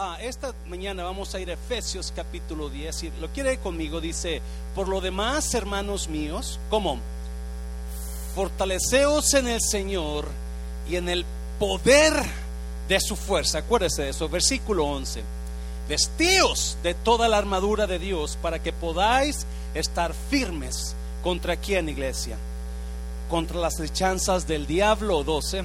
Ah, esta mañana vamos a ir a Efesios capítulo 10 y lo quiere conmigo, dice, por lo demás, hermanos míos, ¿cómo? Fortaleceos en el Señor y en el poder de su fuerza. Acuérdese de eso, versículo 11. Vestíos de toda la armadura de Dios para que podáis estar firmes contra quién, iglesia? Contra las rechanzas del diablo, 12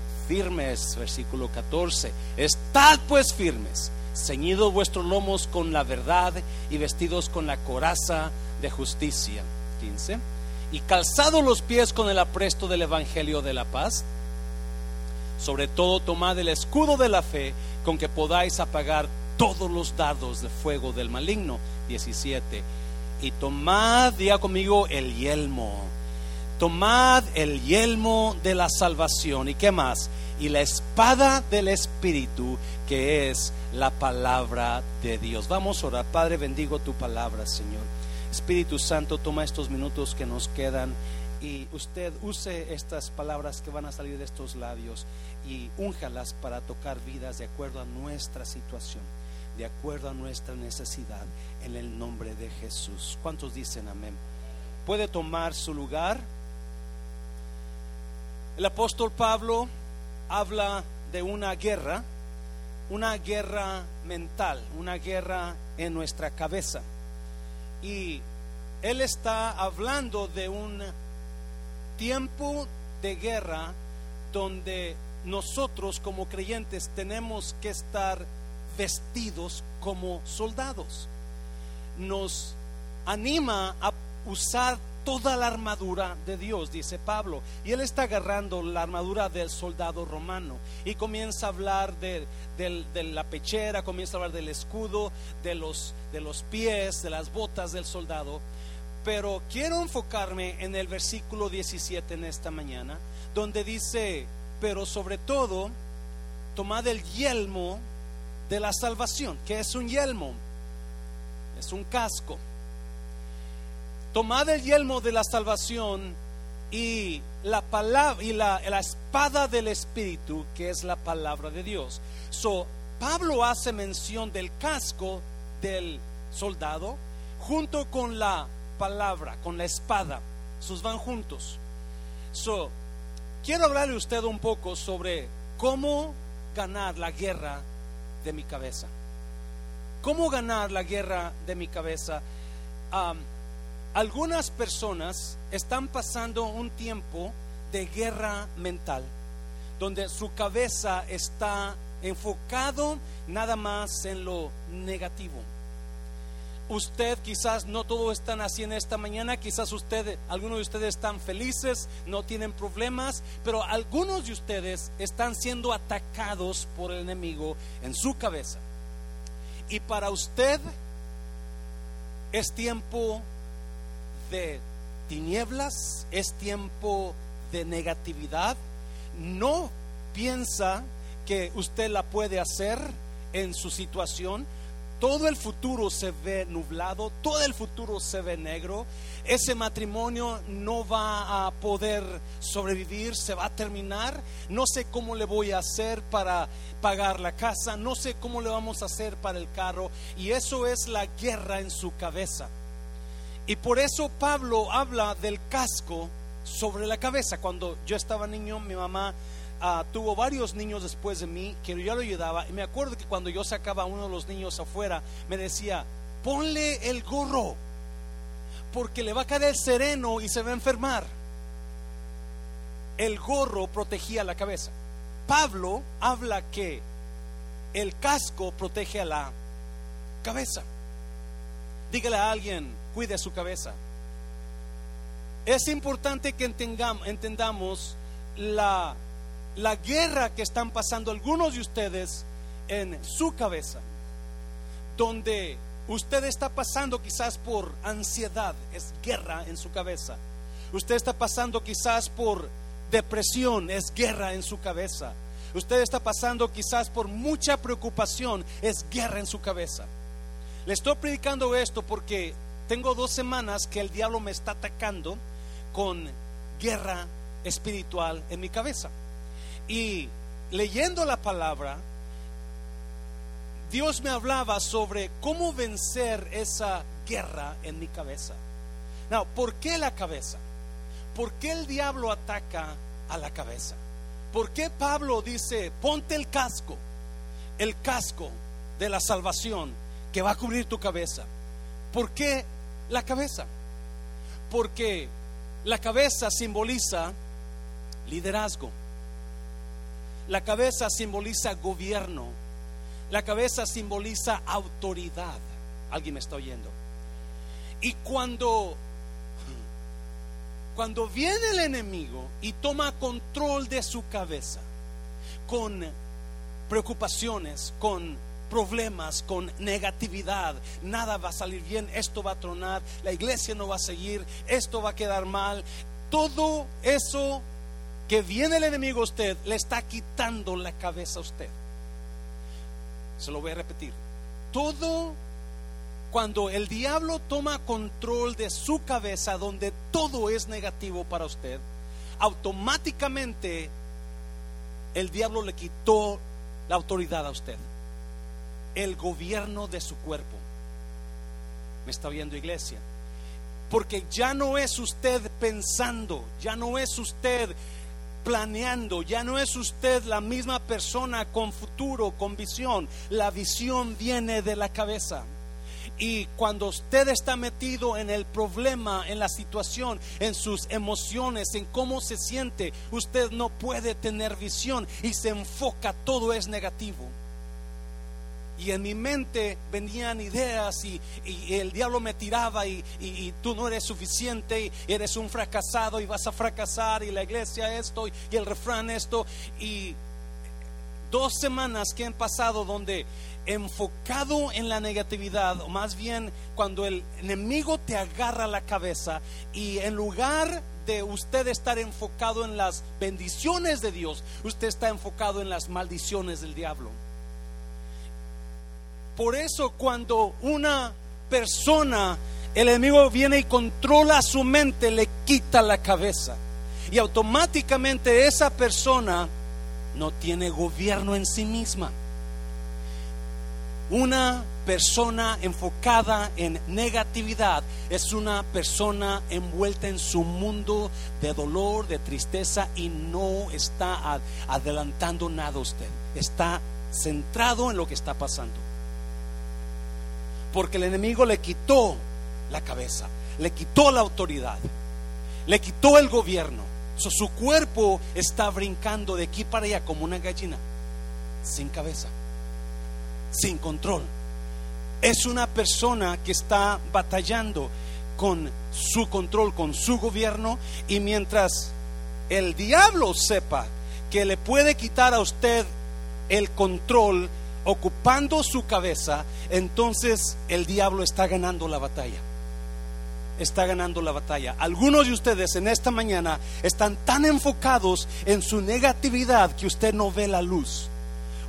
firmes, versículo 14. Estad pues firmes, ceñidos vuestros lomos con la verdad y vestidos con la coraza de justicia. 15. Y calzados los pies con el apresto del Evangelio de la paz. Sobre todo tomad el escudo de la fe con que podáis apagar todos los dardos de fuego del maligno. 17. Y tomad, diga conmigo, el yelmo. Tomad el yelmo de la salvación. ¿Y qué más? y la espada del Espíritu, que es la palabra de Dios. Vamos a orar. Padre, bendigo tu palabra, Señor. Espíritu Santo, toma estos minutos que nos quedan y usted use estas palabras que van a salir de estos labios y únjalas para tocar vidas de acuerdo a nuestra situación, de acuerdo a nuestra necesidad, en el nombre de Jesús. ¿Cuántos dicen amén? ¿Puede tomar su lugar? El apóstol Pablo habla de una guerra, una guerra mental, una guerra en nuestra cabeza. Y él está hablando de un tiempo de guerra donde nosotros como creyentes tenemos que estar vestidos como soldados. Nos anima a usar toda la armadura de Dios, dice Pablo. Y él está agarrando la armadura del soldado romano y comienza a hablar de, la pechera, comienza a hablar del escudo, de los, de los pies, de las botas del soldado. Pero quiero enfocarme en el versículo 17 en esta mañana, donde dice, pero sobre todo, tomad el yelmo de la salvación. que es un yelmo? Es un casco tomad el yelmo de la salvación y la palabra y la, espada del espíritu que es la palabra de Dios. So, Pablo hace mención del casco del soldado junto con la palabra, con la espada. Sus van juntos. So, quiero hablarle a usted un poco sobre cómo ganar la guerra de mi cabeza. ¿Cómo ganar la guerra de mi cabeza? Algunas personas están pasando un tiempo de guerra mental, donde su cabeza está enfocado nada más en lo negativo. Usted quizás no todo están así en esta mañana, quizás usted, algunos de ustedes están felices, no tienen problemas, pero algunos de ustedes están siendo atacados por el enemigo en su cabeza. Y para usted es tiempo de tinieblas, es tiempo de negatividad. No piensa que usted la puede hacer en su situación. Todo el futuro se ve nublado, todo el futuro se ve negro. Ese matrimonio no va a poder sobrevivir, se va a terminar. No sé cómo le voy a hacer para pagar la casa, no sé cómo le vamos a hacer para el carro. Y eso es la guerra en su cabeza. Y por eso Pablo habla del casco sobre la cabeza. Cuando yo estaba niño, mi mamá ah, tuvo varios niños después de mí que yo lo ayudaba. Y me acuerdo que cuando yo sacaba a uno de los niños afuera, me decía, ponle el gorro, porque le va a caer el sereno y se va a enfermar. El gorro protegía la cabeza. Pablo habla que el casco protege a la cabeza. Dígale a alguien, cuide su cabeza. Es importante que entendamos la, la guerra que están pasando algunos de ustedes en su cabeza, donde usted está pasando quizás por ansiedad, es guerra en su cabeza. Usted está pasando quizás por depresión, es guerra en su cabeza. Usted está pasando quizás por mucha preocupación, es guerra en su cabeza. Le estoy predicando esto porque tengo dos semanas que el diablo me está atacando con guerra espiritual en mi cabeza. Y leyendo la palabra, Dios me hablaba sobre cómo vencer esa guerra en mi cabeza. Now, ¿por qué la cabeza? ¿Por qué el diablo ataca a la cabeza? ¿Por qué Pablo dice, ponte el casco, el casco de la salvación que va a cubrir tu cabeza? ¿Por qué la cabeza? Porque la cabeza simboliza liderazgo. La cabeza simboliza gobierno. La cabeza simboliza autoridad. ¿Alguien me está oyendo? Y cuando cuando viene el enemigo y toma control de su cabeza con preocupaciones, con problemas, con negatividad, nada va a salir bien, esto va a tronar, la iglesia no va a seguir, esto va a quedar mal, todo eso que viene el enemigo a usted le está quitando la cabeza a usted. Se lo voy a repetir. Todo cuando el diablo toma control de su cabeza donde todo es negativo para usted, automáticamente el diablo le quitó la autoridad a usted, el gobierno de su cuerpo. ¿Me está viendo iglesia? Porque ya no es usted pensando, ya no es usted planeando, ya no es usted la misma persona con futuro, con visión. La visión viene de la cabeza. Y cuando usted está metido en el problema, en la situación, en sus emociones, en cómo se siente, usted no puede tener visión y se enfoca, todo es negativo. Y en mi mente venían ideas y, el diablo me tiraba y, y, tú no eres suficiente y eres un fracasado y vas a fracasar y la iglesia esto y el refrán esto. Y dos semanas que han pasado donde enfocado en la negatividad, o más bien cuando el enemigo te agarra la cabeza y en lugar de usted estar enfocado en las bendiciones de Dios, usted está enfocado en las maldiciones del diablo. Por eso cuando una persona, el enemigo viene y controla su mente, le quita la cabeza. Y automáticamente esa persona no tiene gobierno en sí misma. Una persona enfocada en negatividad es una persona envuelta en su mundo de dolor, de tristeza y no está adelantando nada usted. Está centrado en lo que está pasando porque el enemigo le quitó la cabeza, le quitó la autoridad, le quitó el gobierno. su cuerpo está brincando de aquí para allá como una gallina, sin cabeza, sin control. Es una persona que está batallando con su control, con su gobierno, y mientras el diablo sepa que le puede quitar a usted el control, ocupando su cabeza, entonces el diablo está ganando la batalla. Está ganando la batalla. Algunos de ustedes en esta mañana están tan enfocados en su negatividad que usted no ve la luz.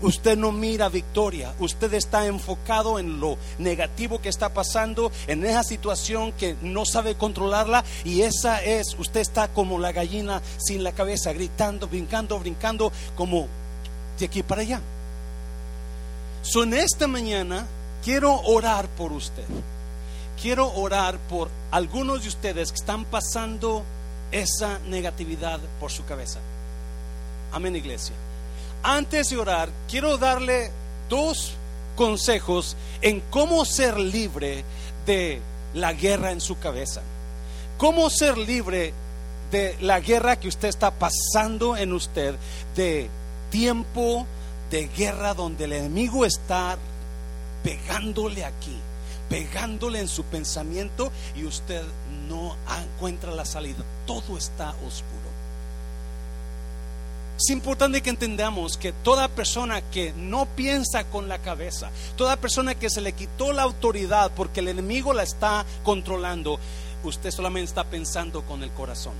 Usted no mira victoria, usted está enfocado en lo negativo que está pasando, en esa situación que no sabe controlarla y esa es, usted está como la gallina sin la cabeza, gritando, brincando, brincando, como de aquí para allá. So, en esta mañana quiero orar por usted. Quiero orar por algunos de ustedes que están pasando esa negatividad por su cabeza. Amén, iglesia. Antes de orar, quiero darle dos consejos en cómo ser libre de la guerra en su cabeza. Cómo ser libre de la guerra que usted está pasando en usted, de tiempo, de guerra donde el enemigo está pegándole aquí, pegándole en su pensamiento y usted no encuentra la salida. Todo está oscuro. Es importante que entendamos que toda persona que no piensa con la cabeza, toda persona que se le quitó la autoridad porque el enemigo la está controlando, usted solamente está pensando con el corazón.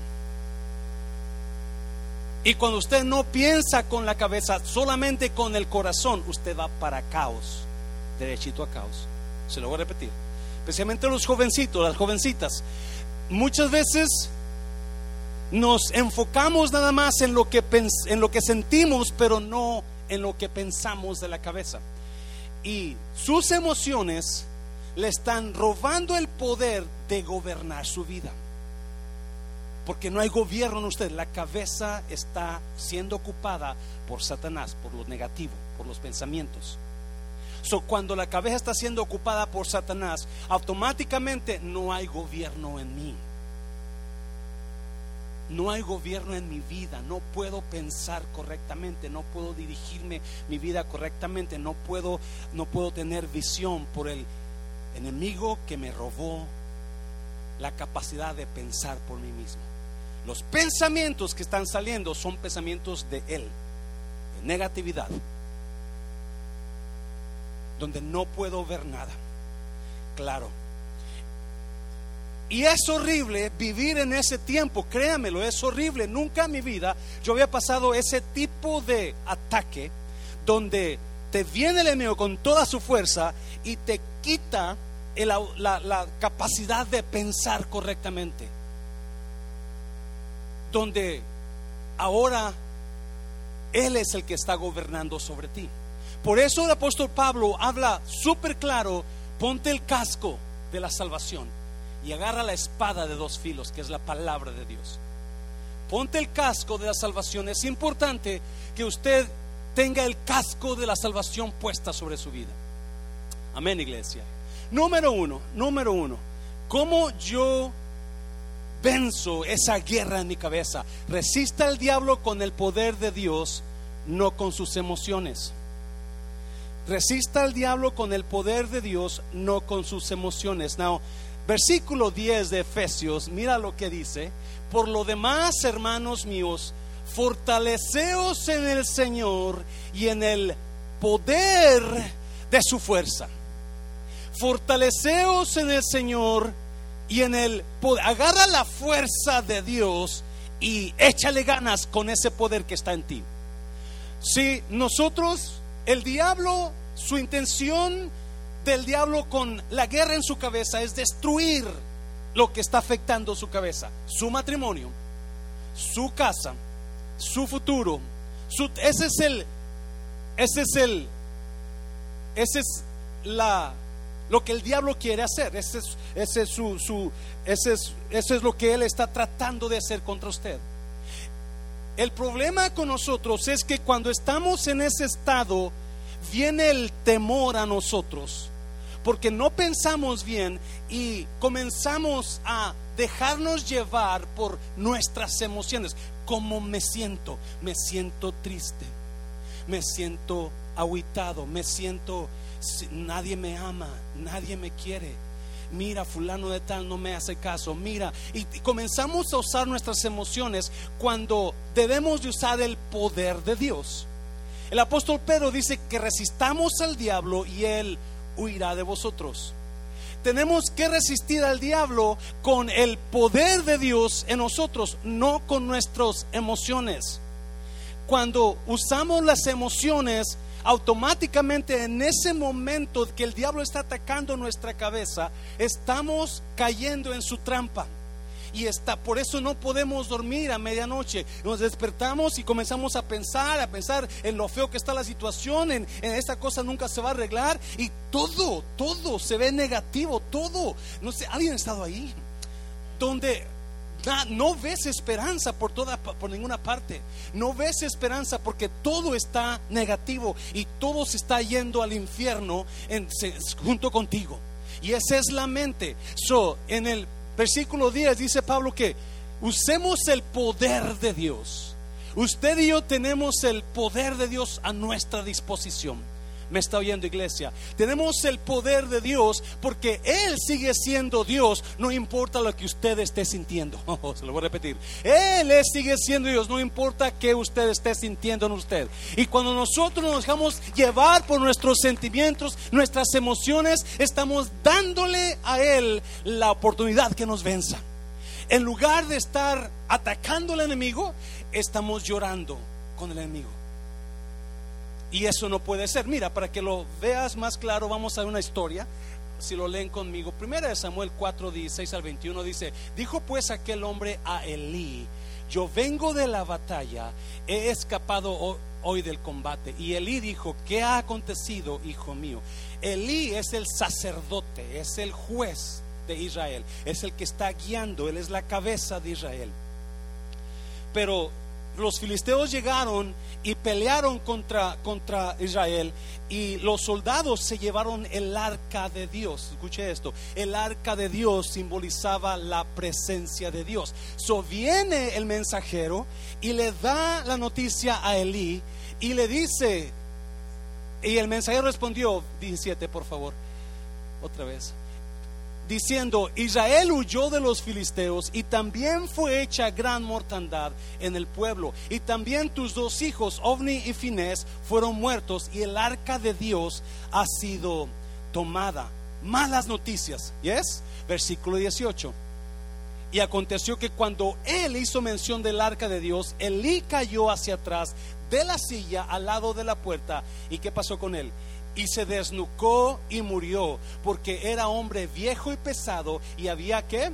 Y cuando usted no piensa con la cabeza, solamente con el corazón, usted va para caos, derechito a caos. Se lo voy a repetir. Especialmente los jovencitos, las jovencitas. Muchas veces nos enfocamos nada más en lo que, en lo que sentimos, pero no en lo que pensamos de la cabeza. Y sus emociones le están robando el poder de gobernar su vida. Porque no hay gobierno en usted. La cabeza está siendo ocupada por Satanás, por lo negativo, por los pensamientos. So, cuando la cabeza está siendo ocupada por Satanás, automáticamente no hay gobierno en mí no hay gobierno en mi vida, no puedo pensar correctamente, no puedo dirigirme mi vida correctamente, no puedo, no puedo tener visión por el enemigo que me robó la capacidad de pensar por mí mismo. Los pensamientos que están saliendo son pensamientos de él, de negatividad, donde no puedo ver nada. Claro, y es horrible vivir en ese tiempo, créamelo, es horrible. Nunca en mi vida yo había pasado ese tipo de ataque donde te viene el enemigo con toda su fuerza y te quita la, la capacidad de pensar correctamente. Donde ahora Él es el que está gobernando sobre ti. Por eso el apóstol Pablo habla súper claro, ponte el casco de la salvación y agarra la espada de dos filos, que es la palabra de Dios. Ponte el casco de la salvación. Es importante que usted tenga el casco de la salvación puesta sobre su vida. Amén, iglesia. Número uno, número uno. ¿Cómo yo venzo esa guerra en mi cabeza? Resista al diablo con el poder de Dios, no con sus emociones. Resista al diablo con el poder de Dios, no con sus emociones. Now, Versículo 10 de Efesios, mira lo que dice. Por lo demás, hermanos míos, fortaleceos en el Señor y en el poder de su fuerza. Fortaleceos en el Señor y en el poder. Agarra la fuerza de Dios y échale ganas con ese poder que está en ti. Si nosotros, el diablo, su intención del diablo con la guerra en su cabeza es destruir lo que está afectando su cabeza, su matrimonio, su casa, su futuro. ese es el, ese es el, ese es la, lo que el diablo quiere hacer. Ese es, su, su ese es, ese es lo que él está tratando de hacer contra usted. El problema con nosotros es que cuando estamos en ese estado, viene el temor a nosotros porque no pensamos bien y comenzamos a dejarnos llevar por nuestras emociones. Como me siento? Me siento triste, me siento aguitado, me siento, nadie me ama, nadie me quiere. Mira, fulano de tal no me hace caso, mira, y, comenzamos a usar nuestras emociones cuando debemos de usar el poder de Dios. El apóstol Pedro dice que resistamos al diablo y él huirá de vosotros. Tenemos que resistir al diablo con el poder de Dios en nosotros, no con nuestras emociones. Cuando usamos las emociones, automáticamente en ese momento que el diablo está atacando nuestra cabeza, estamos cayendo en su trampa y está, por eso no podemos dormir a medianoche. Nos despertamos y comenzamos a pensar, a pensar en lo feo que está la situación, en, esta cosa nunca se va a arreglar y todo, todo se ve negativo, todo. No sé, alguien ha estado ahí donde no ves esperanza por toda por ninguna parte. No ves esperanza porque todo está negativo y todo se está yendo al infierno junto contigo. Y esa es la mente. So, en el versículo 10 dice Pablo que usemos el poder de Dios. Usted y yo tenemos el poder de Dios a nuestra disposición. Me está oyendo iglesia. Tenemos el poder de Dios porque Él sigue siendo Dios, no importa lo que usted esté sintiendo. Oh, se lo voy a repetir. Él sigue siendo Dios, no importa que usted esté sintiendo en usted. Y cuando nosotros nos dejamos llevar por nuestros sentimientos, nuestras emociones, estamos dándole a Él la oportunidad que nos venza. En lugar de estar atacando al enemigo, estamos llorando con el enemigo. Y eso no puede ser. Mira, para que lo veas más claro, vamos a una historia. Si lo leen conmigo, primera de Samuel 4, 16 al 21 dice, dijo pues aquel hombre a Elí, yo vengo de la batalla, he escapado hoy del combate. Y Elí dijo, ¿qué ha acontecido, hijo mío? Elí es el sacerdote, es el juez de Israel, es el que está guiando, él es la cabeza de Israel. Pero los filisteos llegaron y pelearon contra, contra Israel y los soldados se llevaron el arca de Dios. Escuche esto, el arca de Dios simbolizaba la presencia de Dios. So viene el mensajero y le da la noticia a Elí y le dice, y el mensajero respondió, 17 por favor, otra vez diciendo, Israel huyó de los filisteos y también fue hecha gran mortandad en el pueblo. Y también tus dos hijos, Ovni y Finés, fueron muertos y el arca de Dios ha sido tomada. Malas noticias, ¿yes? Versículo 18. Y aconteció que cuando él hizo mención del arca de Dios, Elí cayó hacia atrás de la silla al lado de la puerta. ¿Y qué pasó con él? Y se desnucó y murió, porque era hombre viejo y pesado y había que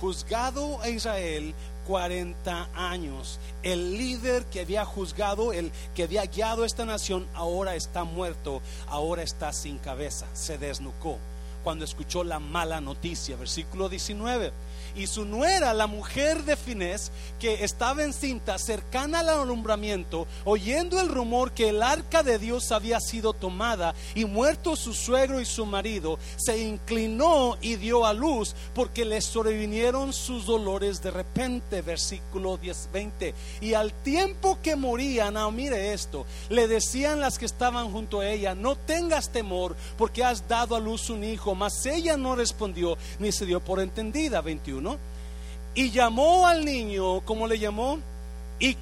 juzgado a Israel 40 años. El líder que había juzgado, el que había guiado esta nación, ahora está muerto, ahora está sin cabeza, se desnucó cuando escuchó la mala noticia. Versículo 19 y su nuera, la mujer de Finés, que estaba encinta cercana al alumbramiento, oyendo el rumor que el arca de Dios había sido tomada y muerto su suegro y su marido, se inclinó y dio a luz porque le sobrevinieron sus dolores de repente. Versículo 10, 20. Y al tiempo que morían, ah, mire esto, le decían las que estaban junto a ella, no tengas temor porque has dado a luz un hijo, mas ella no respondió ni se dio por entendida. 21 y llamó al niño, ¿cómo le llamó? Y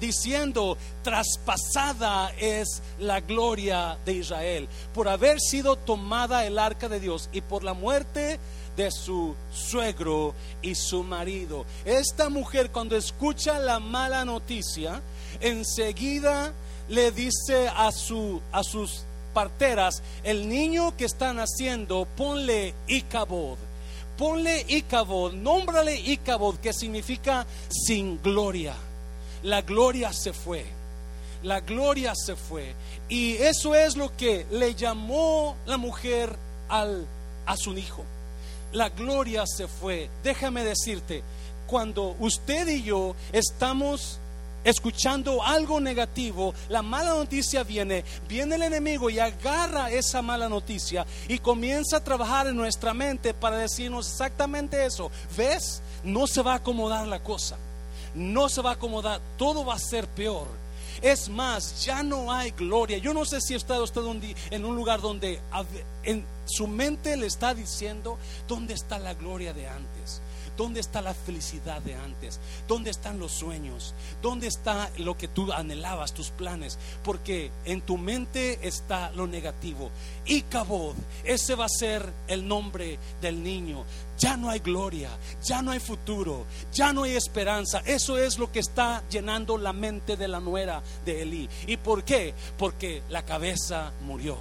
diciendo, traspasada es la gloria de Israel, por haber sido tomada el arca de Dios y por la muerte de su suegro y su marido. Esta mujer cuando escucha la mala noticia, enseguida le dice a, su, a sus parteras, el niño que están haciendo, ponle Icabod ponle Icabod, nómbrale Icabod, que significa sin gloria. La gloria se fue. La gloria se fue. Y eso es lo que le llamó la mujer al, a su hijo. La gloria se fue. Déjame decirte, cuando usted y yo estamos escuchando algo negativo, la mala noticia viene, viene el enemigo y agarra esa mala noticia y comienza a trabajar en nuestra mente para decirnos exactamente eso. ¿Ves? No se va a acomodar la cosa. No se va a acomodar, todo va a ser peor. Es más, ya no hay gloria. Yo no sé si está usted en un lugar donde en su mente le está diciendo, ¿dónde está la gloria de antes? ¿Dónde está la felicidad de antes? ¿Dónde están los sueños? ¿Dónde está lo que tú anhelabas, tus planes? Porque en tu mente está lo negativo. Y ese va a ser el nombre del niño. Ya no hay gloria, ya no hay futuro, ya no hay esperanza. Eso es lo que está llenando la mente de la nuera de Elí. ¿Y por qué? Porque la cabeza murió.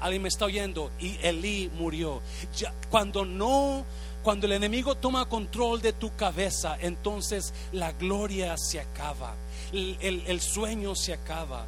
Alguien me está oyendo y Elí murió. Ya, cuando no cuando el enemigo toma control de tu cabeza, entonces la gloria se acaba, el, sueño se acaba,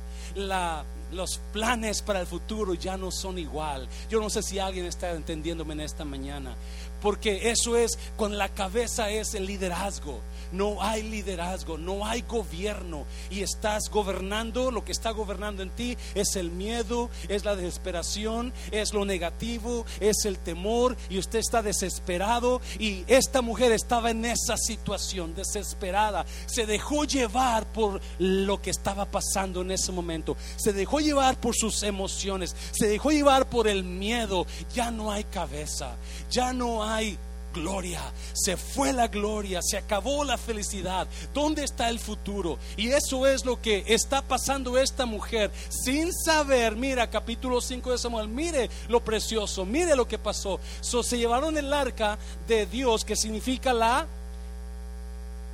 los planes para el futuro ya no son igual. Yo no sé si alguien está entendiéndome en esta mañana, porque eso es, con la cabeza es el liderazgo no hay liderazgo, no hay gobierno. Y estás gobernando, lo que está gobernando en ti es el miedo, es la desesperación, es lo negativo, es el temor. Y usted está desesperado y esta mujer estaba en esa situación desesperada, se dejó llevar por lo que estaba pasando en ese momento, se dejó llevar por sus emociones, se dejó llevar por el miedo, ya no hay cabeza, ya no hay gloria, se fue la gloria, se acabó la felicidad. ¿Dónde está el futuro? Y eso es lo que está pasando esta mujer sin saber. Mira, capítulo 5 de Samuel, mire lo precioso, mire lo que pasó. se llevaron el arca de Dios, que significa la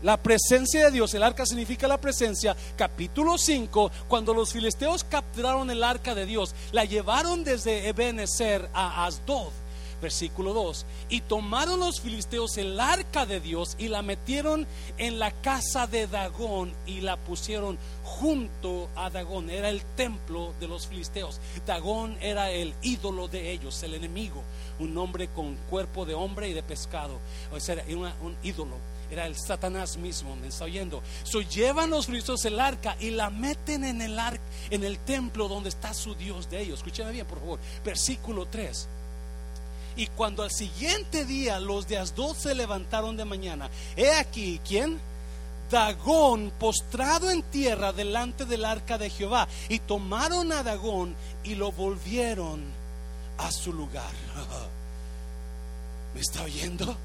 la presencia de Dios, el arca significa la presencia. Capítulo 5, cuando los filisteos capturaron el arca de Dios, la llevaron desde Ebenezer a Asdod versículo 2. Y tomaron los filisteos el arca de Dios y la metieron en la casa de Dagón y la pusieron junto a Dagón. Era el templo de los filisteos. Dagón era el ídolo de ellos, el enemigo. Un hombre con cuerpo de hombre y de pescado. O sea, era un ídolo era el Satanás mismo, me está oyendo. So llevan los filisteos el arca y la meten en el arca, en el templo donde está su Dios de ellos. Escúchame bien, por favor. Versículo 3. Y cuando al siguiente día los de Asdod se levantaron de mañana, he aquí, ¿quién? Dagón postrado en tierra delante del arca de Jehová. Y tomaron a Dagón y lo volvieron a su lugar. ¿Me está oyendo?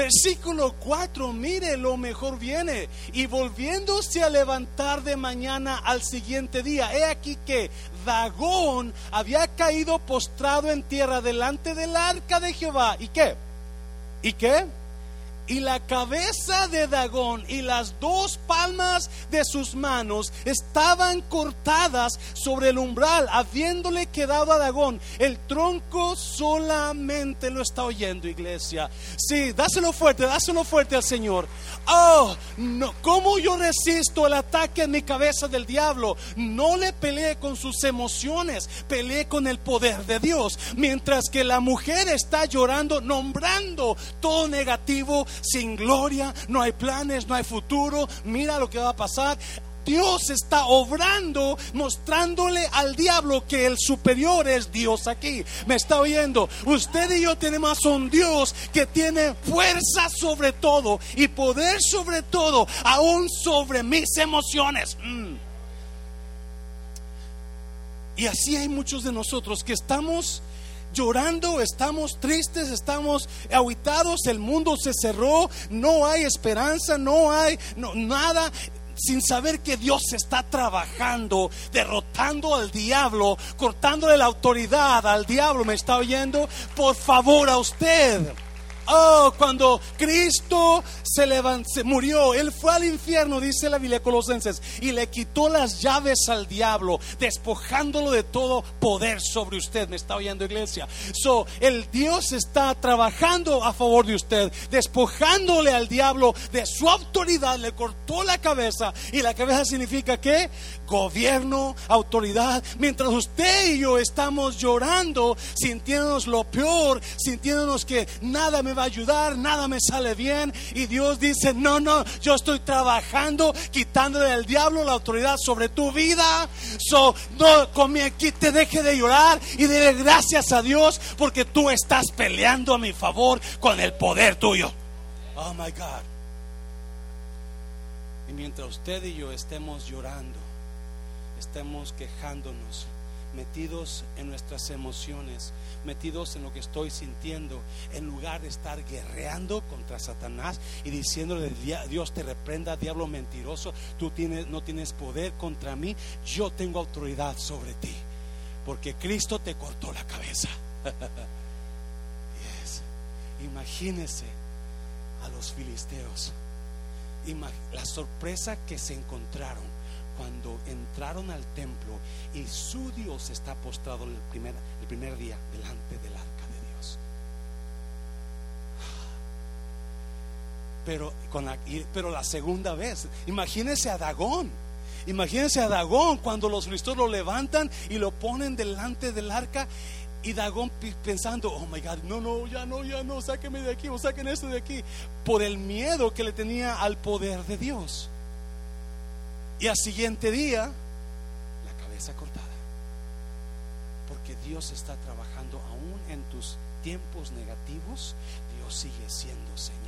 Versículo 4, mire, lo mejor viene. Y volviéndose a levantar de mañana al siguiente día, he aquí que Dagón había caído postrado en tierra delante del arca de Jehová. ¿Y qué? ¿Y qué? Y la cabeza de Dagón y las dos palmas de sus manos estaban cortadas sobre el umbral, habiéndole quedado a Dagón. El tronco solamente lo está oyendo, iglesia. Sí, dáselo fuerte, dáselo fuerte al Señor. Oh, no, ¿cómo yo resisto el ataque en mi cabeza del diablo? No le peleé con sus emociones, peleé con el poder de Dios. Mientras que la mujer está llorando, nombrando todo negativo, sin gloria, no hay planes, no hay futuro, mira lo que va a pasar. Dios está obrando, mostrándole al diablo que el superior es Dios aquí. Me está oyendo. Usted y yo tenemos un Dios que tiene fuerza sobre todo y poder sobre todo, aún sobre mis emociones. Mm. Y así hay muchos de nosotros que estamos llorando, estamos tristes, estamos aguitados, el mundo se cerró, no hay esperanza, no hay nada sin saber que Dios está trabajando, derrotando al diablo, cortándole la autoridad al diablo. ¿Me está oyendo? Por favor a usted. Oh, cuando Cristo se levantó, murió, Él fue al infierno, dice la Biblia Colosenses, y le quitó las llaves al diablo, despojándolo de todo poder sobre usted. ¿Me está oyendo, iglesia? So, el Dios está trabajando a favor de usted, despojándole al diablo de su autoridad, le cortó la cabeza, y la cabeza significa que gobierno, autoridad, mientras usted y yo estamos llorando, sintiéndonos lo peor, sintiéndonos que nada me va ayudar, nada me sale bien, y Dios dice, no, no, yo estoy trabajando, quitándole al diablo la autoridad sobre tu vida, so, no, con mi te deje de llorar y dile gracias a Dios porque tú estás peleando a mi favor con el poder tuyo. Oh my God. Y mientras usted y yo estemos llorando, estemos quejándonos, metidos en nuestras emociones, metidos en lo que estoy sintiendo, en lugar de estar guerreando contra Satanás y diciéndole, Dios te reprenda, diablo mentiroso, tú tienes, no tienes poder contra mí, yo tengo autoridad sobre ti, porque Cristo te cortó la cabeza. Imagínese a los filisteos, la sorpresa que se encontraron cuando entraron al templo y su Dios está postrado el primer, el primer día delante del arca de Dios. Pero, con la, pero la segunda vez, imagínense a Dagón. Imagínense a Dagón cuando los filisteos lo levantan y lo ponen delante del arca y Dagón pensando, oh my God, no, no, ya no, ya no, sáqueme de aquí o saquen esto de aquí, por el miedo que le tenía al poder de Dios. Y al siguiente día, la cabeza cortada. Dios está trabajando aún en tus tiempos negativos. Dios sigue siendo Señor.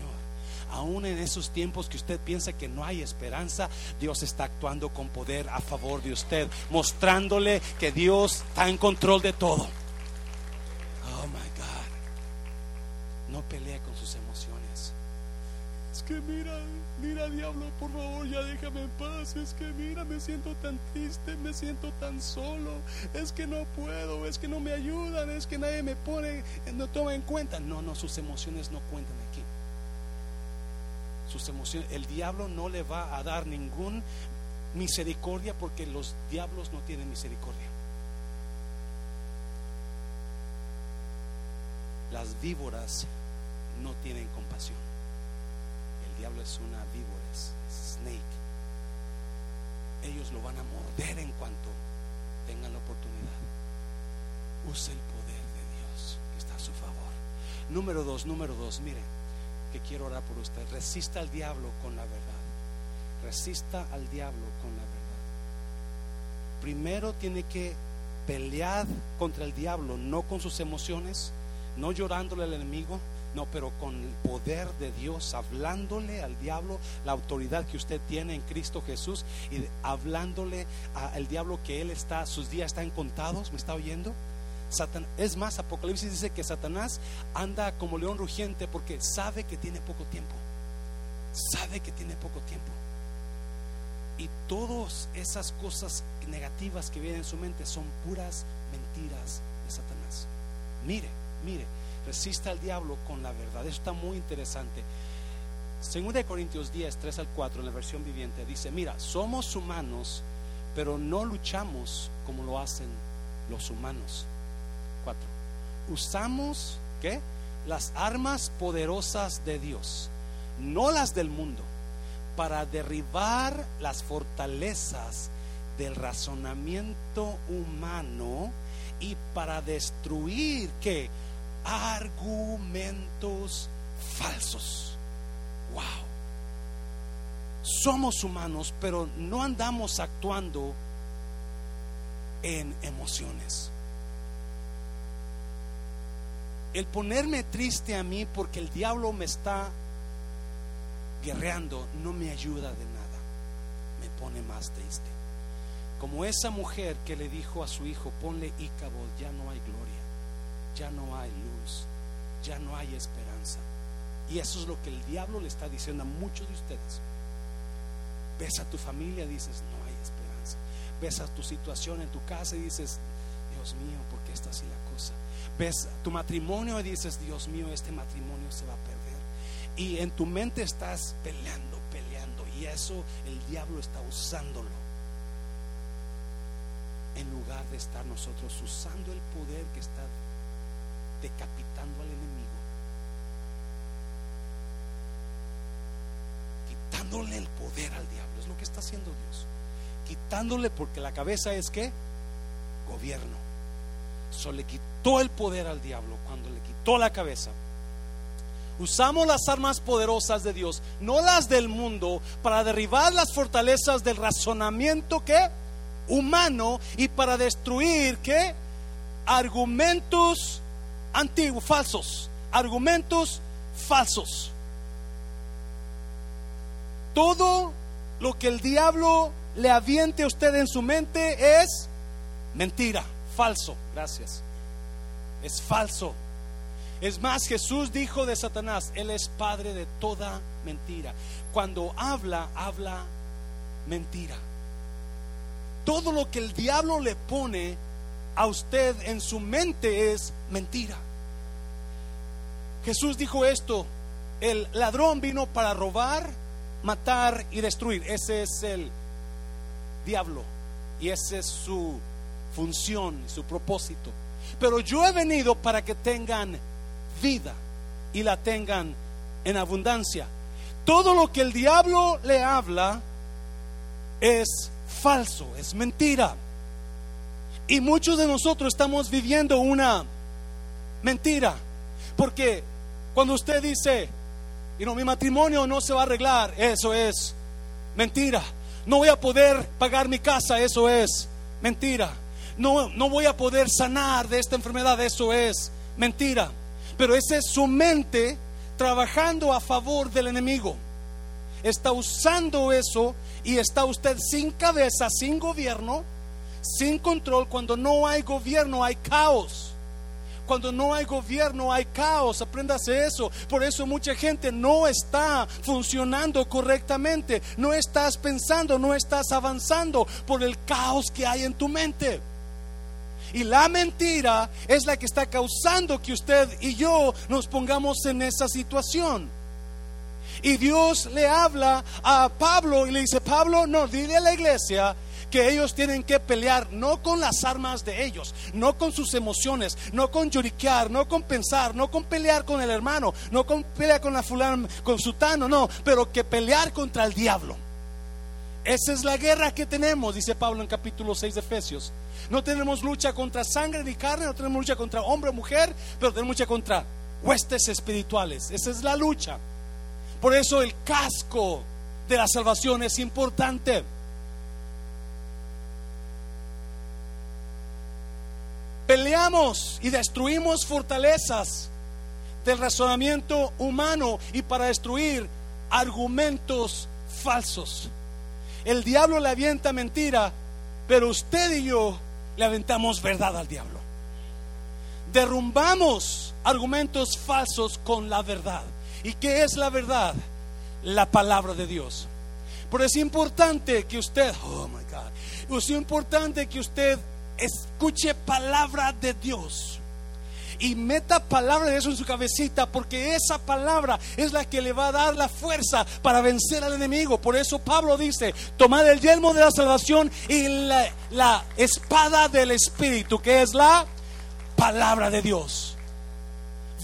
aún en esos tiempos que usted piensa que no hay esperanza, Dios está actuando con poder a favor de usted, mostrándole que Dios está en control de todo. Oh my God. No pelee con sus emociones. Es que mira, mira diablo, por favor, ya déjame en paz. Es que mira, me siento tan triste, me siento tan solo. Es que no puedo, es que no me ayudan, es que nadie me pone, no toma en cuenta. No, no, sus emociones no cuentan aquí. Sus emociones, el diablo no le va a dar ningún misericordia porque los diablos no tienen misericordia. Las víboras no tienen compasión. Diablo es una víbora, es snake. Ellos lo van a morder en cuanto tengan la oportunidad. Use el poder de Dios que está a su favor. Número dos, número dos, mire, que quiero orar por usted. Resista al diablo con la verdad. Resista al diablo con la verdad. Primero tiene que pelear contra el diablo, no con sus emociones, no llorándole al enemigo, no, pero con el poder de Dios, hablándole al diablo la autoridad que usted tiene en Cristo Jesús y hablándole al diablo que él está, sus días están contados, ¿me está oyendo? Satan, es más, Apocalipsis dice que Satanás anda como león rugiente porque sabe que tiene poco tiempo. Sabe que tiene poco tiempo. Y todas esas cosas negativas que vienen en su mente son puras mentiras de Satanás. Mire, mire, resista al diablo con la verdad. Eso está muy interesante. Según de Corintios 10, 3 al 4, en la versión viviente, dice, mira, somos humanos, pero no luchamos como lo hacen los humanos. 4. Usamos, ¿qué? Las armas poderosas de Dios, no las del mundo, para derribar las fortalezas del razonamiento humano y para destruir, ¿qué? Argumentos falsos. Wow. Somos humanos, pero no andamos actuando en emociones. El ponerme triste a mí porque el diablo me está guerreando no me ayuda de nada. Me pone más triste. Como esa mujer que le dijo a su hijo, ponle ícabo, ya no hay gloria ya no hay luz, ya no hay esperanza. Y eso es lo que el diablo le está diciendo a muchos de ustedes. Ves a tu familia dices, no hay esperanza. Ves a tu situación en tu casa y dices, Dios mío, ¿por qué está así la cosa? Ves tu matrimonio y dices, Dios mío, este matrimonio se va a perder. Y en tu mente estás peleando, peleando. Y eso el diablo está usándolo. En lugar de estar nosotros usando el poder que está decapitando al enemigo, quitándole el poder al diablo. Es lo que está haciendo Dios. Quitándole porque la cabeza es que gobierno. Solo le quitó el poder al diablo cuando le quitó la cabeza. Usamos las armas poderosas de Dios, no las del mundo, para derribar las fortalezas del razonamiento que humano y para destruir que argumentos antiguos, falsos, argumentos falsos. Todo lo que el diablo le aviente a usted en su mente es mentira, falso. Gracias. Es falso. Es más, Jesús dijo de Satanás, Él es padre de toda mentira. Cuando habla, habla mentira. Todo lo que el diablo le pone a usted en su mente es mentira. Jesús dijo esto, el ladrón vino para robar, matar y destruir. Ese es el diablo y esa es su función, su propósito. Pero yo he venido para que tengan vida y la tengan en abundancia. Todo lo que el diablo le habla es falso, es mentira. Y muchos de nosotros estamos viviendo una mentira. Porque cuando usted dice, y no, mi matrimonio no se va a arreglar, eso es mentira. No voy a poder pagar mi casa, eso es mentira. No, no voy a poder sanar de esta enfermedad, eso es mentira. Pero esa es su mente trabajando a favor del enemigo. Está usando eso y está usted sin cabeza, sin gobierno, sin control. Cuando no hay gobierno hay caos. Cuando no hay gobierno hay caos, apréndase eso. Por eso mucha gente no está funcionando correctamente, no estás pensando, no estás avanzando por el caos que hay en tu mente. Y la mentira es la que está causando que usted y yo nos pongamos en esa situación. Y Dios le habla a Pablo y le dice, Pablo, no, dile a la iglesia que ellos tienen que pelear no con las armas de ellos, no con sus emociones, no con lloriquear, no con pensar, no con pelear con el hermano, no con pelear con la fulana, con sutano, no, pero que pelear contra el diablo. Esa es la guerra que tenemos, dice Pablo en capítulo 6 de Efesios. No tenemos lucha contra sangre ni carne, no tenemos lucha contra hombre o mujer, pero tenemos lucha contra huestes espirituales. Esa es la lucha. Por eso el casco de la salvación es importante. Peleamos y destruimos fortalezas del razonamiento humano y para destruir argumentos falsos. El diablo le avienta mentira, pero usted y yo le aventamos verdad al diablo. Derrumbamos argumentos falsos con la verdad. ¿Y qué es la verdad? La palabra de Dios. Pero es importante que usted, oh my God, es importante que usted escuche palabra de Dios y meta palabra de eso en su cabecita, porque esa palabra es la que le va a dar la fuerza para vencer al enemigo. Por eso Pablo dice, tomad el yelmo de la salvación y la, la espada del Espíritu, que es la palabra de Dios.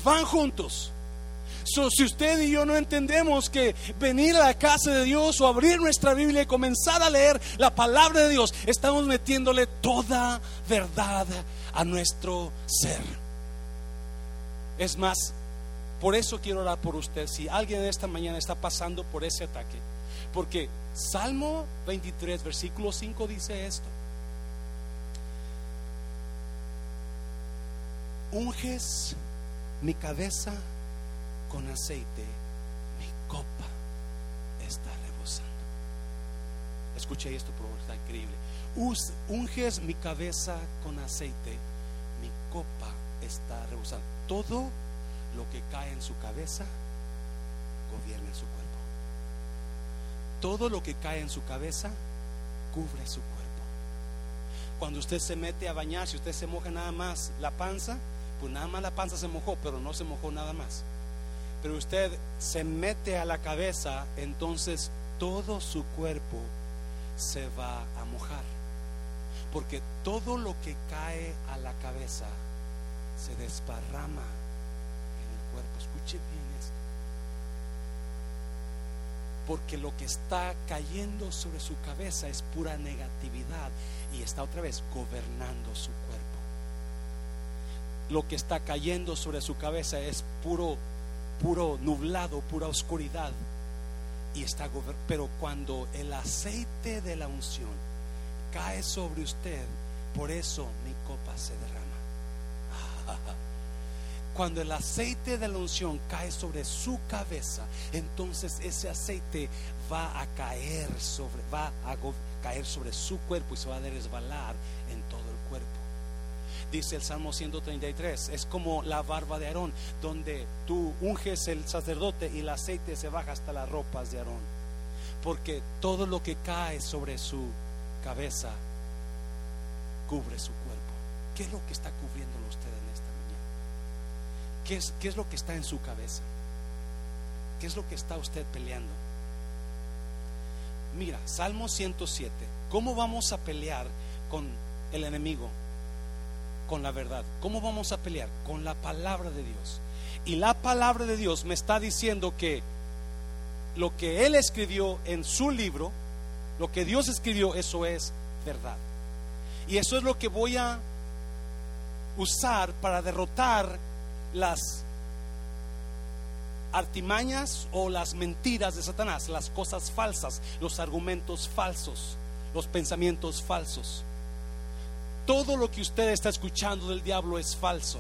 Van juntos. Si usted y yo no entendemos que venir a la casa de Dios o abrir nuestra Biblia y comenzar a leer la palabra de Dios, estamos metiéndole toda verdad a nuestro ser. Es más, por eso quiero orar por usted. Si alguien esta mañana está pasando por ese ataque, porque Salmo 23, versículo 5 dice esto. Unges mi cabeza con aceite, mi copa está rebosando. Escuche esto, por favor, está increíble. Unges mi cabeza con aceite, mi copa está rebosando. Todo lo que cae en su cabeza gobierna su cuerpo. Todo lo que cae en su cabeza cubre su cuerpo. Cuando usted se mete a bañar, si usted se moja nada más la panza, pues nada más la panza se mojó, pero no se mojó nada más. Pero usted se mete a la cabeza, entonces todo su cuerpo se va a mojar. Porque todo lo que cae a la cabeza se desparrama en el cuerpo. Escuche bien esto. Porque lo que está cayendo sobre su cabeza es pura negatividad y está otra vez gobernando su cuerpo. Lo que está cayendo sobre su cabeza es puro puro nublado, pura oscuridad y está pero cuando el aceite de la unción cae sobre usted, por eso mi copa se derrama. Cuando el aceite de la unción cae sobre su cabeza, entonces ese aceite va a caer sobre, va a caer sobre su cuerpo y se va a resbalar en todo. Dice el Salmo 133, es como la barba de Aarón, donde tú unges el sacerdote y el aceite se baja hasta las ropas de Aarón. Porque todo lo que cae sobre su cabeza cubre su cuerpo. ¿Qué es lo que está cubriéndolo usted en esta mañana? ¿Qué es, ¿Qué es lo que está en su cabeza? ¿Qué es lo que está usted peleando? Mira, Salmo 107. ¿Cómo vamos a pelear con el enemigo? Con la verdad. ¿Cómo vamos a pelear? Con la palabra de Dios. Y la palabra de Dios me está diciendo que lo que Él escribió en su libro, lo que Dios escribió, eso es verdad. Y eso es lo que voy a usar para derrotar las artimañas o las mentiras de Satanás, las cosas falsas, los argumentos falsos, los pensamientos falsos. Todo lo que usted está escuchando del diablo es falso.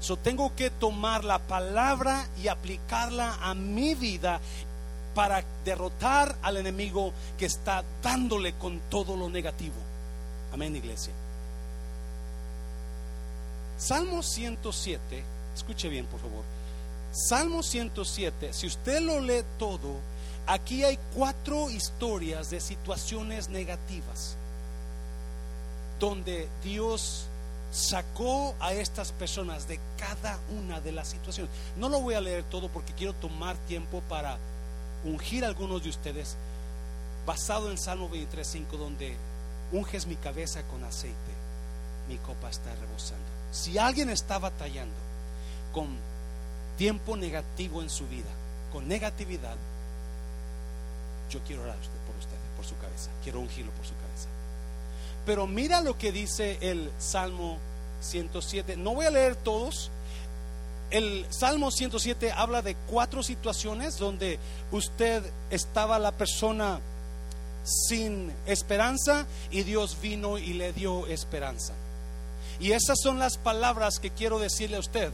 So tengo que tomar la palabra y aplicarla a mi vida para derrotar al enemigo que está dándole con todo lo negativo. Amén, iglesia. Salmo 107, escuche bien, por favor. Salmo 107, si usted lo lee todo, aquí hay cuatro historias de situaciones negativas donde Dios sacó a estas personas de cada una de las situaciones. No lo voy a leer todo porque quiero tomar tiempo para ungir a algunos de ustedes basado en Salmo 23.5 donde unges mi cabeza con aceite, mi copa está rebosando. Si alguien está batallando con tiempo negativo en su vida, con negatividad, yo quiero orar por usted, por su cabeza, quiero ungirlo por su cabeza. Pero mira lo que dice el Salmo 107. No voy a leer todos. El Salmo 107 habla de cuatro situaciones donde usted estaba la persona sin esperanza y Dios vino y le dio esperanza. Y esas son las palabras que quiero decirle a usted.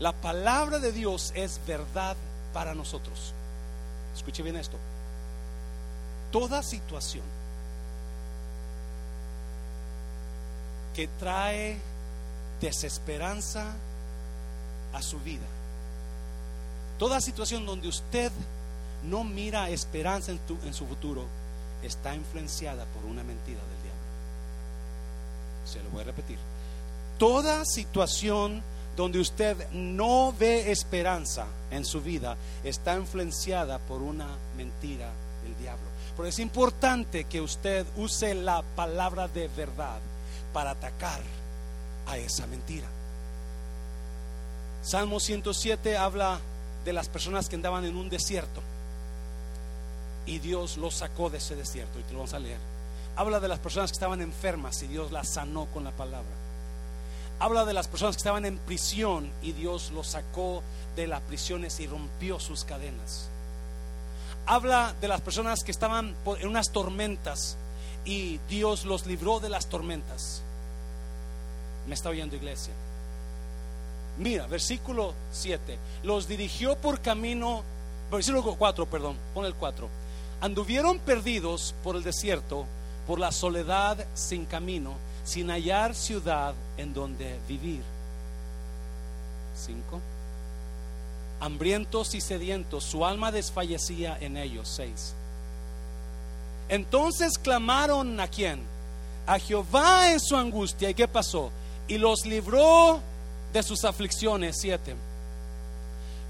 La palabra de Dios es verdad para nosotros. Escuche bien esto toda situación que trae desesperanza a su vida, toda situación donde usted no mira esperanza en, su futuro, está influenciada por una mentira del diablo. Se lo voy a repetir. Toda situación donde usted no ve esperanza en su vida está influenciada por una mentira del diablo. Pero es importante que usted use la palabra de verdad para atacar a esa mentira. Salmo 107 habla de las personas que andaban en un desierto y Dios los sacó de ese desierto y te lo vamos a leer. Habla de las personas que estaban enfermas y Dios las sanó con la palabra. Habla de las personas que estaban en prisión y Dios los sacó de las prisiones y rompió sus cadenas habla de las personas que estaban en unas tormentas y Dios los libró de las tormentas. Me está oyendo iglesia. Mira, versículo 7. Los dirigió por camino, versículo 4, perdón, pon el 4. Anduvieron perdidos por el desierto, por la soledad sin camino, sin hallar ciudad en donde vivir. 5 hambrientos y sedientos, su alma desfallecía en ellos. Seis. Entonces clamaron a quién? A Jehová en su angustia. ¿Y qué pasó? Y los libró de sus aflicciones. Siete.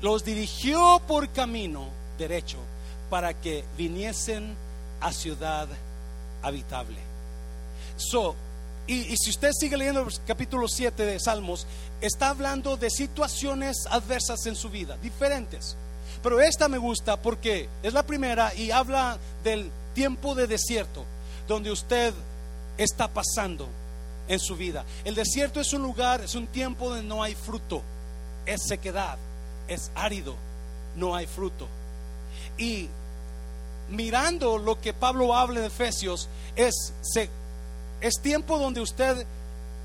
Los dirigió por camino derecho para que viniesen a ciudad habitable. So, y, si usted sigue leyendo el capítulo 7 de Salmos, está hablando de situaciones adversas en su vida, diferentes. Pero esta me gusta porque es la primera y habla del tiempo de desierto, donde usted está pasando en su vida. El desierto es un lugar, es un tiempo donde no hay fruto, es sequedad, es árido, no hay fruto. Y mirando lo que Pablo habla en Efesios, es se es tiempo donde usted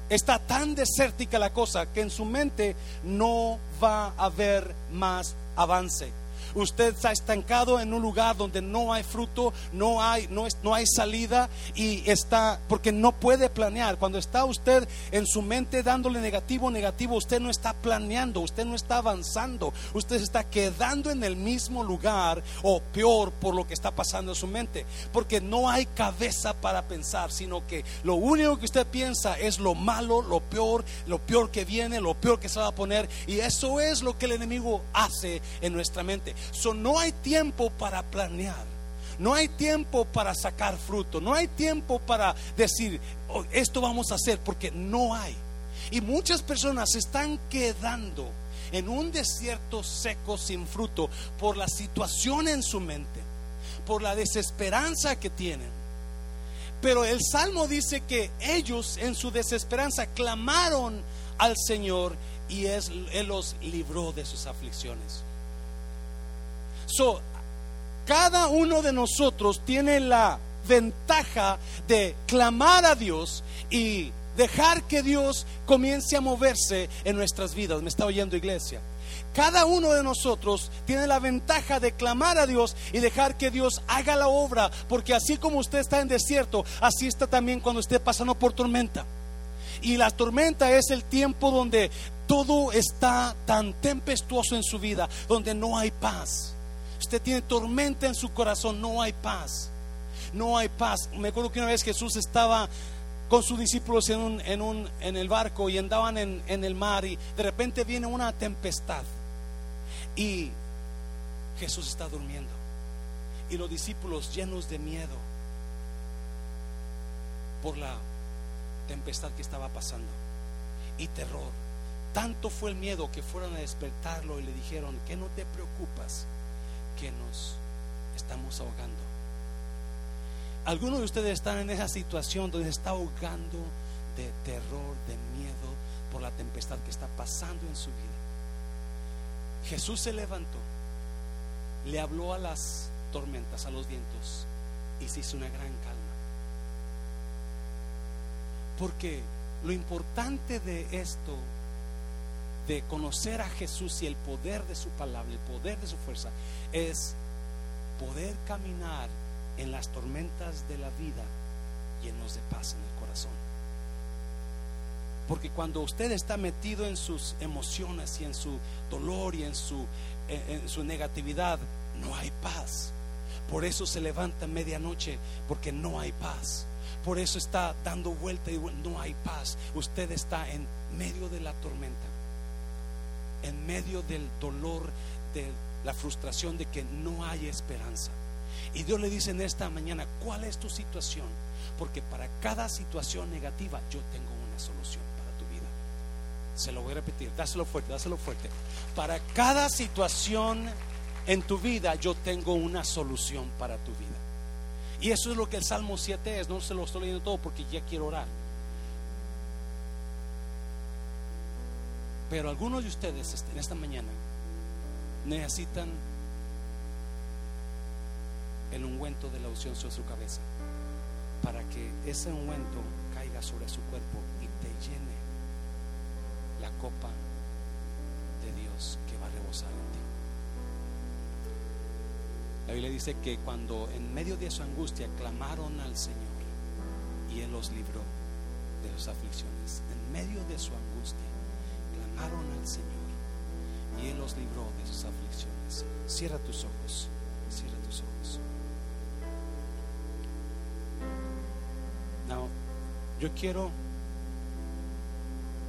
está tan desértica la cosa que en su mente no va a haber más avance. Usted está estancado en un lugar donde no hay fruto, no hay, no, es, no hay salida y está, porque no puede planear. Cuando está usted en su mente dándole negativo, negativo, usted no está planeando, usted no está avanzando, usted se está quedando en el mismo lugar o peor por lo que está pasando en su mente. Porque no hay cabeza para pensar, sino que lo único que usted piensa es lo malo, lo peor, lo peor que viene, lo peor que se va a poner. Y eso es lo que el enemigo hace en nuestra mente. So, no hay tiempo para planear. No hay tiempo para sacar fruto. No hay tiempo para decir, oh, esto vamos a hacer, porque no hay. Y muchas personas están quedando en un desierto seco sin fruto por la situación en su mente, por la desesperanza que tienen. Pero el Salmo dice que ellos en su desesperanza clamaron al Señor y Él los libró de sus aflicciones. So, cada uno de nosotros tiene la ventaja de clamar a Dios y dejar que Dios comience a moverse en nuestras vidas. Me está oyendo iglesia. Cada uno de nosotros tiene la ventaja de clamar a Dios y dejar que Dios haga la obra, porque así como usted está en desierto, así está también cuando esté pasando por tormenta. Y la tormenta es el tiempo donde todo está tan tempestuoso en su vida, donde no hay paz. Usted tiene tormenta en su corazón, no hay paz. No hay paz. Me acuerdo que una vez Jesús estaba con sus discípulos en, un, en, un, en el barco y andaban en, en el mar y de repente viene una tempestad y Jesús está durmiendo y los discípulos llenos de miedo por la tempestad que estaba pasando y terror. Tanto fue el miedo que fueron a despertarlo y le dijeron que no te preocupas, que nos estamos ahogando. Algunos de ustedes están en esa situación donde se está ahogando de terror, de miedo por la tempestad que está pasando en su vida. Jesús se levantó, le habló a las tormentas, a los vientos y se hizo una gran calma. Porque lo importante de esto, de conocer a Jesús y el poder de su palabra, el poder de su fuerza, es poder caminar en las tormentas de la vida llenos de paz en el corazón. Porque cuando usted está metido en sus emociones y en su dolor y en su, en su negatividad, no hay paz. Por eso se levanta en medianoche, porque no hay paz. Por eso está dando vuelta y no hay paz. Usted está en medio de la tormenta, en medio del dolor, de la frustración de que no hay esperanza. Y Dios le dice en esta mañana, ¿cuál es tu situación? Porque para cada situación negativa yo tengo una solución para tu vida. Se lo voy a repetir, dáselo fuerte, dáselo fuerte. Para cada situación en tu vida yo tengo una solución para tu vida. Y eso es lo que el Salmo 7 es. No se lo estoy leyendo todo porque ya quiero orar. Pero algunos de ustedes en esta mañana necesitan el ungüento de la unción sobre su cabeza, para que ese ungüento caiga sobre su cuerpo y te llene la copa de Dios que va a rebosar en ti. La Biblia dice que cuando en medio de su angustia clamaron al Señor y Él los libró de sus aflicciones, en medio de su angustia clamaron al Señor y Él los libró de sus aflicciones. Cierra tus ojos, cierra tus ojos. yo quiero,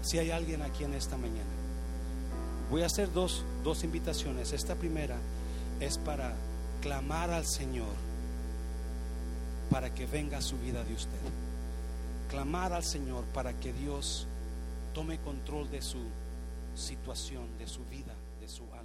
si hay alguien aquí en esta mañana, voy a hacer dos, dos invitaciones. Esta primera es para clamar al Señor para que venga su vida de usted. Clamar al Señor para que Dios tome control de su situación, de su vida, de su alma.